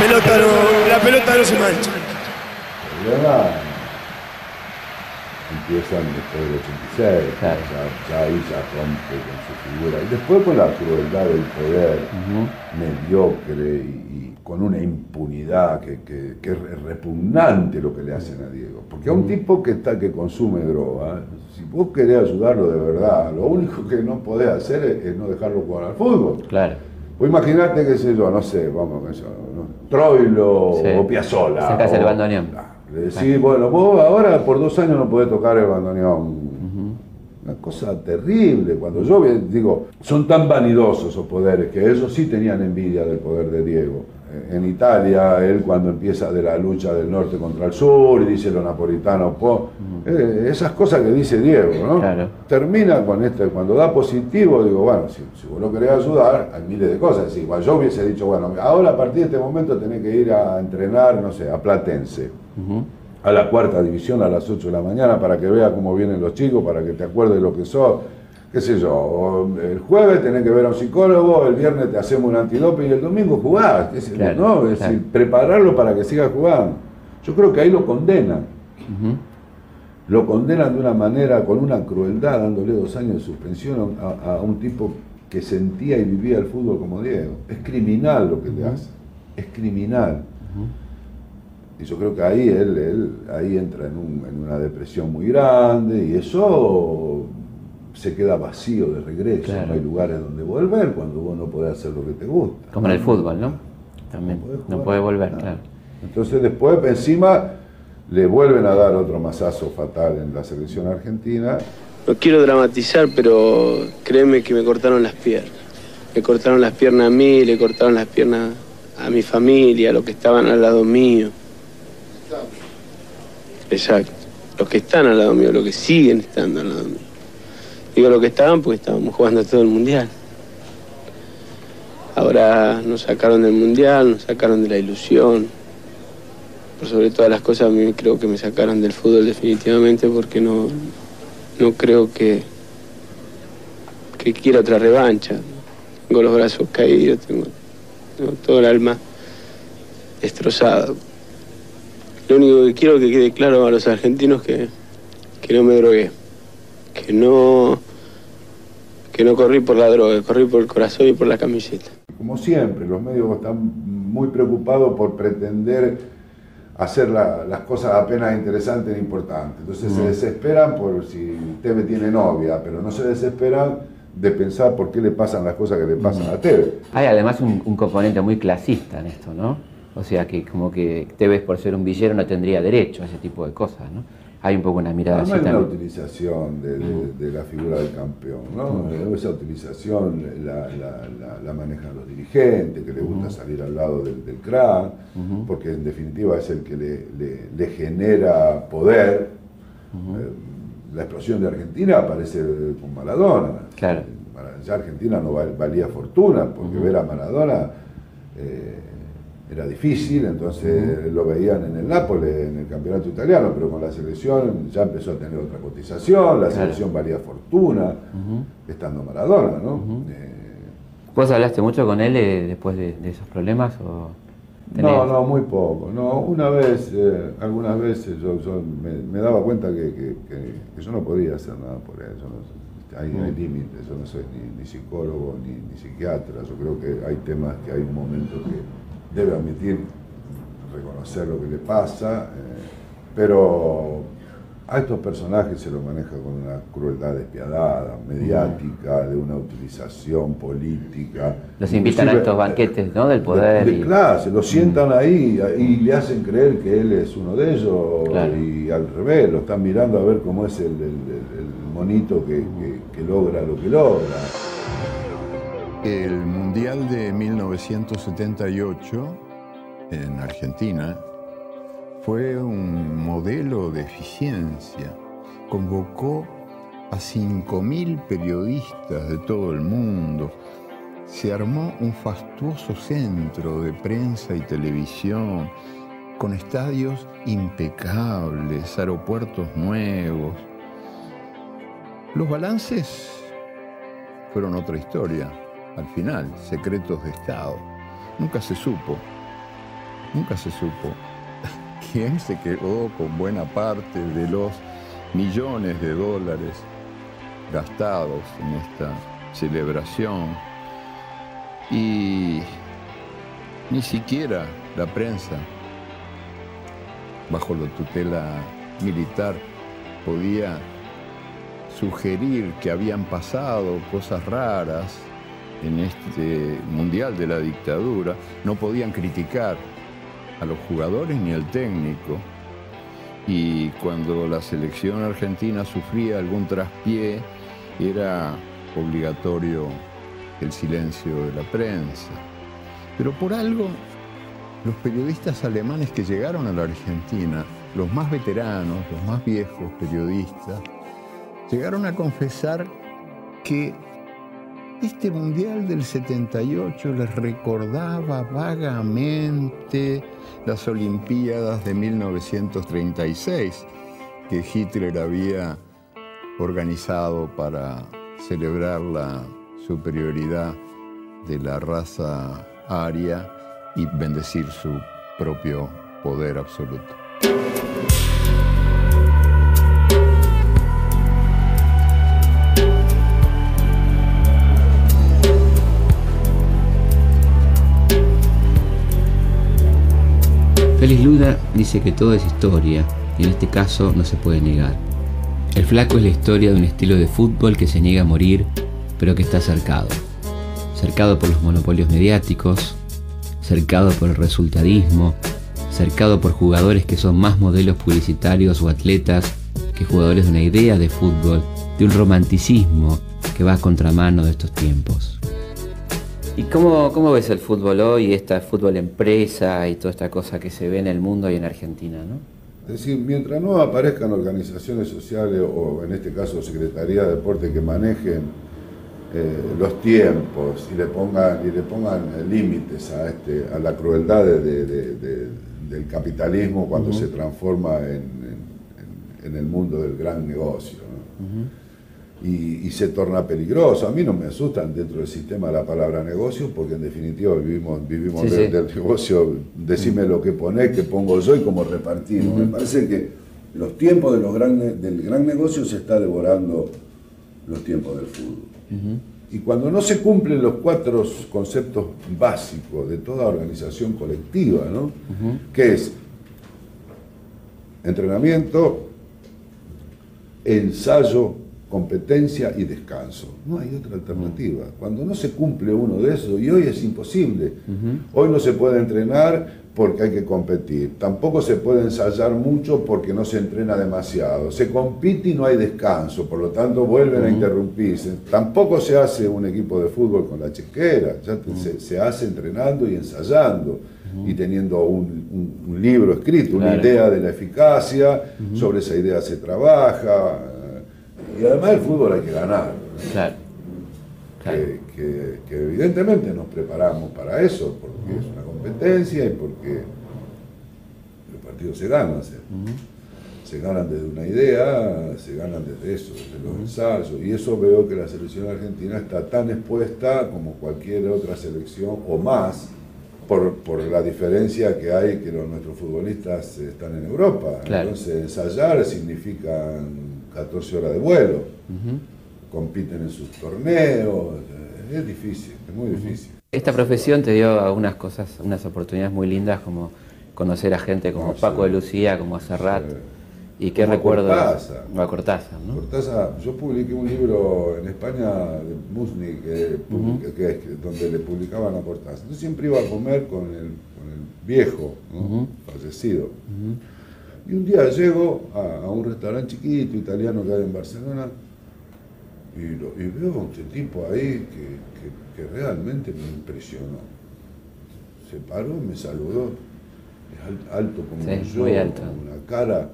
pelota no, la pelota no se mancha empiezan después del 86, ya, ahí ya rompe con su figura. Y después con la crueldad del poder, mediocre y, con una impunidad que, que, es repugnante lo que le hacen a Diego. Porque a un tipo que está que consume droga, si vos querés ayudarlo de verdad, lo único que no podés hacer es, no dejarlo jugar al fútbol. Claro. Pues imagínate, qué sé yo, no sé, vamos, eso, ¿no? Troilo o Piazzolla. Sacás el bandoneón le decís, bueno, vos ahora por dos años no podés tocar el bandoneón. Una cosa terrible. Cuando yo digo, son tan vanidosos esos poderes que ellos sí tenían envidia del poder de Diego. Eh, en Italia, él cuando empieza de la lucha del norte contra el sur y dice lo napolitano, eh, esas cosas que dice Diego, ¿no? Termina con este, cuando da positivo, digo, bueno, si, vos lo querés ayudar, hay miles de cosas. igual yo hubiese dicho, bueno, ahora a partir de este momento tenés que ir a entrenar, no sé, a Platense a la cuarta división a las 8 de la mañana para que vea cómo vienen los chicos, para que te acuerdes de lo que sos, qué sé yo, el jueves tenés que ver a un psicólogo, el viernes te hacemos un antidope y el domingo jugás, ¿no? Es decir, prepararlo para que siga jugando. Yo creo que ahí lo condenan. Lo condenan de una manera, con una crueldad, dándole dos años de suspensión a, un tipo que sentía y vivía el fútbol como Diego. Es criminal lo que te hace. Es criminal. Y yo creo que ahí él, él ahí entra en, una depresión muy grande y eso se queda vacío de regreso, no hay lugares donde volver cuando vos no podés hacer lo que te gusta. Como en el fútbol, ¿no? También, no, puede volver, claro. Entonces después encima le vuelven a dar otro masazo fatal en la selección argentina. No quiero dramatizar, pero créeme que me cortaron las piernas. Me cortaron las piernas a mí, le cortaron las piernas a mi familia, a los que estaban al lado mío. Exacto. Los que están al lado mío, los que siguen estando al lado mío. Digo los que estaban porque estábamos jugando todo el mundial. Ahora nos sacaron del mundial, nos sacaron de la ilusión. Por sobre todas las cosas, a mí creo que me sacaron del fútbol definitivamente porque no, no creo que, que quiera otra revancha. Tengo los brazos caídos, tengo, tengo todo el alma destrozado. Lo único que quiero que quede claro a los argentinos que, que no me drogué, que no, que no corrí por la droga, corrí por el corazón y por la camiseta. Como siempre, los medios están muy preocupados por pretender hacer las cosas apenas interesantes e importantes. Entonces se desesperan por si Teve tiene novia, pero no se desesperan de pensar por qué le pasan las cosas que le pasan a Teve. Hay además un, un componente muy clasista en esto, ¿no? O sea que como que Tevez por ser un villero no tendría derecho a ese tipo de cosas, ¿no? Hay un poco una mirada no, hay una utilización de, la figura del campeón, ¿no? Esa utilización la, manejan los dirigentes, que les gusta salir al lado del, del crack, porque en definitiva es el que le, genera poder. Eh, la explosión de Argentina aparece con Maradona. Claro. Ya Argentina no valía fortuna, porque ver a Maradona eh, era difícil, entonces lo veían en el Nápoles, en el campeonato italiano, pero con la selección ya empezó a tener otra cotización, la selección valía fortuna, estando Maradona, ¿no? Eh, ¿Vos hablaste mucho con él eh, después de, esos problemas? O no, no, muy poco. No, una vez, eh, algunas veces yo, me, daba cuenta que, yo no podía hacer nada por él. hay, hay límites, yo no soy ni, psicólogo ni, psiquiatra, yo creo que hay temas que hay un momento que debe admitir, reconocer lo que le pasa, eh, pero a estos personajes se los maneja con una crueldad despiadada, mediática, de una utilización política. Los invitan a estos banquetes ¿no? del poder. De, clase, se los sientan ahí y le hacen creer que él es uno de ellos y al revés, lo están mirando a ver cómo es el, monito que, que logra lo que logra. El Mundial de 1978 en Argentina fue un modelo de eficiencia. Convocó a 5.000 periodistas de todo el mundo. Se armó un fastuoso centro de prensa y televisión, con estadios impecables, aeropuertos nuevos. Los balances fueron otra historia, al final, secretos de Estado. Nunca se supo, nunca se supo (laughs) quién se quedó con buena parte de los millones de dólares gastados en esta celebración. Y ni siquiera la prensa, bajo la tutela militar, podía sugerir que habían pasado cosas raras en este mundial de la dictadura, no podían criticar a los jugadores ni al técnico. Y cuando la selección argentina sufría algún traspié, era obligatorio el silencio de la prensa. Pero por algo, los periodistas alemanes que llegaron a la Argentina, los más veteranos, los más viejos periodistas, llegaron a confesar que este Mundial del 78 les recordaba vagamente las Olimpiadas de 1936 que Hitler había organizado para celebrar la superioridad de la raza aria y bendecir su propio poder absoluto. Félix Luna dice que todo es historia y en este caso no se puede negar. El flaco es la historia de un estilo de fútbol que se niega a morir, pero que está cercado. Cercado por los monopolios mediáticos, cercado por el resultadismo, cercado por jugadores que son más modelos publicitarios o atletas que jugadores de una idea de fútbol, de un romanticismo que va a contramano de estos tiempos. ¿Y cómo, cómo ves el fútbol hoy, esta fútbol empresa y toda esta cosa que se ve en el mundo y en Argentina? ¿no? Es decir, mientras no aparezcan organizaciones sociales o en este caso Secretaría de Deporte que manejen eh, los tiempos y le pongan, y le pongan límites a, este, a la crueldad del capitalismo cuando se transforma en, el mundo del gran negocio y, se torna peligroso. A mí no me asustan dentro del sistema la palabra negocio, porque en definitiva vivimos, vivimos del, negocio, decime lo que ponés, que pongo yo y cómo repartir. Me parece que los tiempos de los del gran negocio se está devorando los tiempos del fútbol. Y cuando no se cumplen los cuatro conceptos básicos de toda organización colectiva, ¿no? que es entrenamiento, ensayo, competencia y descanso. No hay otra alternativa. Cuando no se cumple uno de esos, y hoy es imposible, hoy no se puede entrenar porque hay que competir, tampoco se puede ensayar mucho porque no se entrena demasiado, se compite y no hay descanso, por lo tanto vuelven a interrumpirse. Tampoco se hace un equipo de fútbol con la chequera, ya se, hace entrenando y ensayando y teniendo un, libro escrito, una idea de la eficacia, sobre esa idea se trabaja, y además el fútbol hay que ganar. Claro. Que, evidentemente nos preparamos para eso, porque es una competencia y porque los partidos se ganan. Se ganan desde una idea, se ganan desde eso, desde los ensayos. Y eso veo que la selección argentina está tan expuesta como cualquier otra selección o más por, la diferencia que hay que los, nuestros futbolistas están en Europa. Entonces ensayar significa 14 horas de vuelo, compiten en sus torneos, es difícil, es muy difícil. Esta profesión te dio algunas cosas, unas oportunidades muy lindas como conocer a gente como Paco de Lucía, como a Serrat. ¿Y qué recuerdo? Cortázar. A Cortázar, ¿no? Cortázar, yo publiqué un libro en España de Musni, que, donde le publicaban a Cortázar. Yo siempre iba a comer con el, viejo, fallecido. Y un día llego a, un restaurante chiquito italiano que hay en Barcelona y, veo a un tipo ahí que, realmente me impresionó. Se paró, me saludó, es alto como yo, con una cara.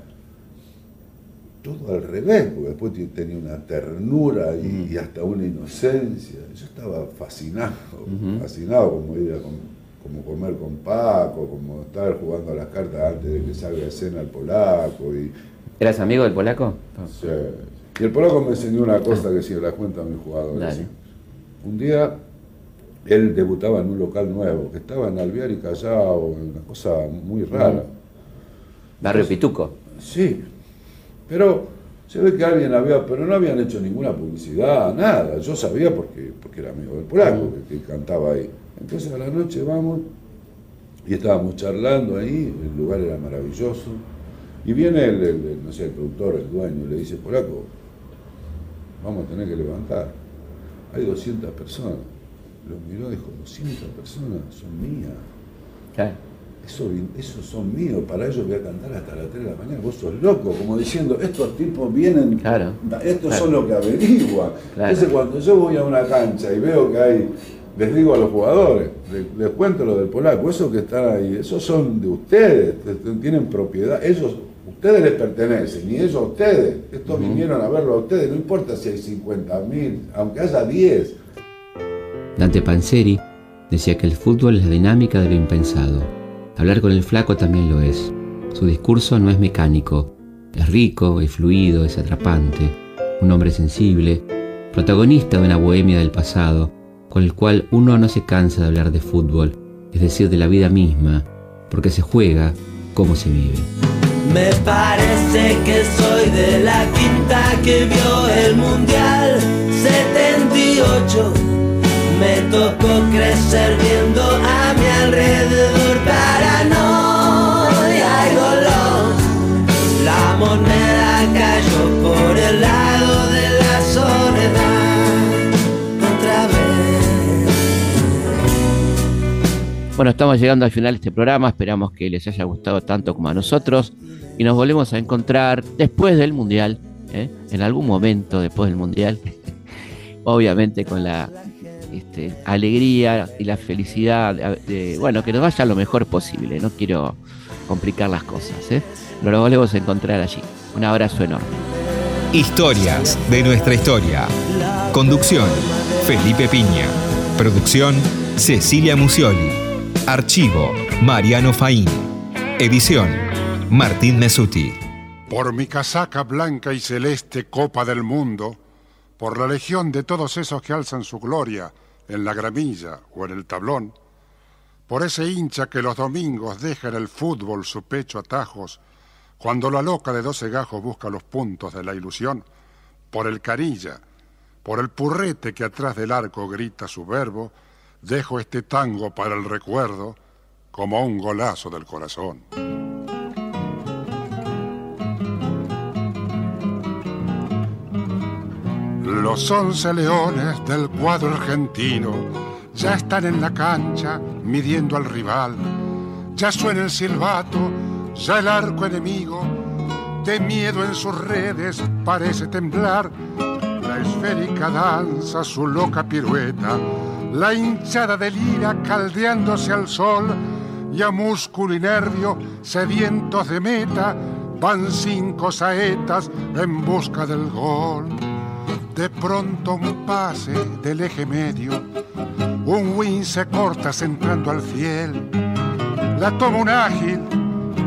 Todo al revés, porque después tenía una ternura y, hasta una inocencia. Yo estaba fascinado, fascinado como ir a como comer con Paco, como estar jugando a las cartas antes de que salga a escena el polaco. Y... ¿Eras amigo del polaco? Sí. Y el polaco me enseñó una cosa que si la cuenta a mis jugadores. Un día él debutaba en un local nuevo, que estaba en Alvear y Callao, una cosa muy rara. Barrio Pituco. Sí, pero se ve que alguien había, pero no habían hecho ninguna publicidad, nada. Yo sabía porque, porque era amigo del polaco, que cantaba ahí. Entonces a la noche vamos y estábamos charlando ahí, el lugar era maravilloso. Y viene el, no sé, el productor, el dueño, le dice, Polaco, vamos a tener que levantar. Hay 200 personas. Lo miró y dijo, 200 personas son mías. Eso, esos son míos, para ellos voy a cantar hasta las 3 de la mañana. Vos sos loco, como diciendo, estos tipos vienen, estos son los que averiguan. Entonces cuando yo voy a una cancha y veo que hay les digo a los jugadores, les, cuento lo del polaco, esos que están ahí, esos son de ustedes, tienen propiedad, ellos, ustedes les pertenecen, y ellos a ustedes, estos vinieron a verlo a ustedes, no importa si hay 50 mil, aunque haya 10. Dante Panzeri decía que el fútbol es la dinámica de lo impensado. Hablar con el flaco también lo es. Su discurso no es mecánico, es rico, es fluido, es atrapante. Un hombre sensible, protagonista de una bohemia del pasado, con el cual uno no se cansa de hablar de fútbol, es decir, de la vida misma, porque se juega como se vive. Me parece que soy de la quinta que vio el Mundial 78. Me tocó crecer viendo a mi alrededor paranoia y dolor. La moneda cayó por el lado Bueno, estamos llegando al final de este programa, esperamos que les haya gustado tanto como a nosotros y nos volvemos a encontrar después del Mundial, ¿eh? en algún momento después del Mundial, (laughs) obviamente con la este, alegría y la felicidad de, bueno, que nos vaya lo mejor posible, no quiero complicar las cosas, ¿eh? nos volvemos a encontrar allí. Un abrazo enorme. Historias de nuestra historia. Conducción, Felipe Piña. Producción, Cecilia Musioli. Archivo, Mariano Faín. Edición, Martín Mesuti. Por mi casaca blanca y celeste Copa del Mundo, por la legión de todos esos que alzan su gloria en la gramilla o en el tablón, por ese hincha que los domingos deja en el fútbol su pecho atajos, cuando la loca de doce gajos busca los puntos de la ilusión, por el carilla, por el purrete que atrás del arco grita su verbo, dejo este tango para el recuerdo como un golazo del corazón. Los once leones del cuadro argentino ya están en la cancha midiendo al rival. Ya suena el silbato, ya el arco enemigo, de miedo en sus redes parece temblar. La esférica danza su loca pirueta, la hinchada delira caldeándose al sol y a músculo y nervio sedientos de meta van cinco saetas en busca del gol. De pronto un pase del eje medio, un win se corta centrando al fiel. La toma un ágil,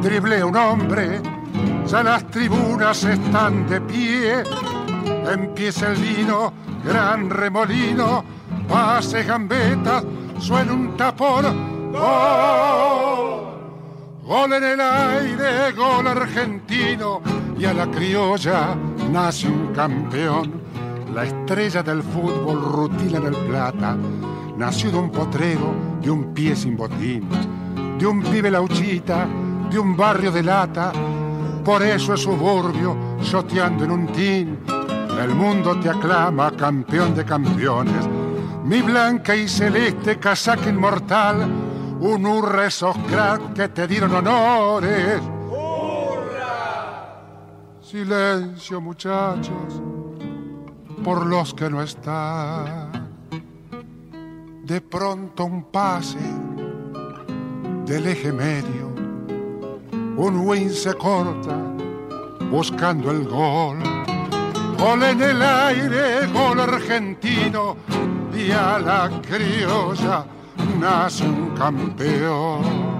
driblea un hombre, ya las tribunas están de pie. Empieza el vino, gran remolino, pase gambetas, suena un tapón. ¡Gol! Gol en el aire, gol argentino, y a la criolla nace un campeón la estrella del fútbol rutina en el plata, nació de un potrero, de un pie sin botín, de un pibe lauchita, de un barrio de lata, por eso es suburbio, soteando en un tin. El mundo te aclama campeón de campeones, mi blanca y celeste casaca inmortal, un hurra esos crack que te dieron honores. ¡Hurra! Silencio, muchachos por los que no están. De pronto un pase del eje medio, un win se corta buscando el gol. Gol en el aire, gol argentino y a la criolla nace un campeón.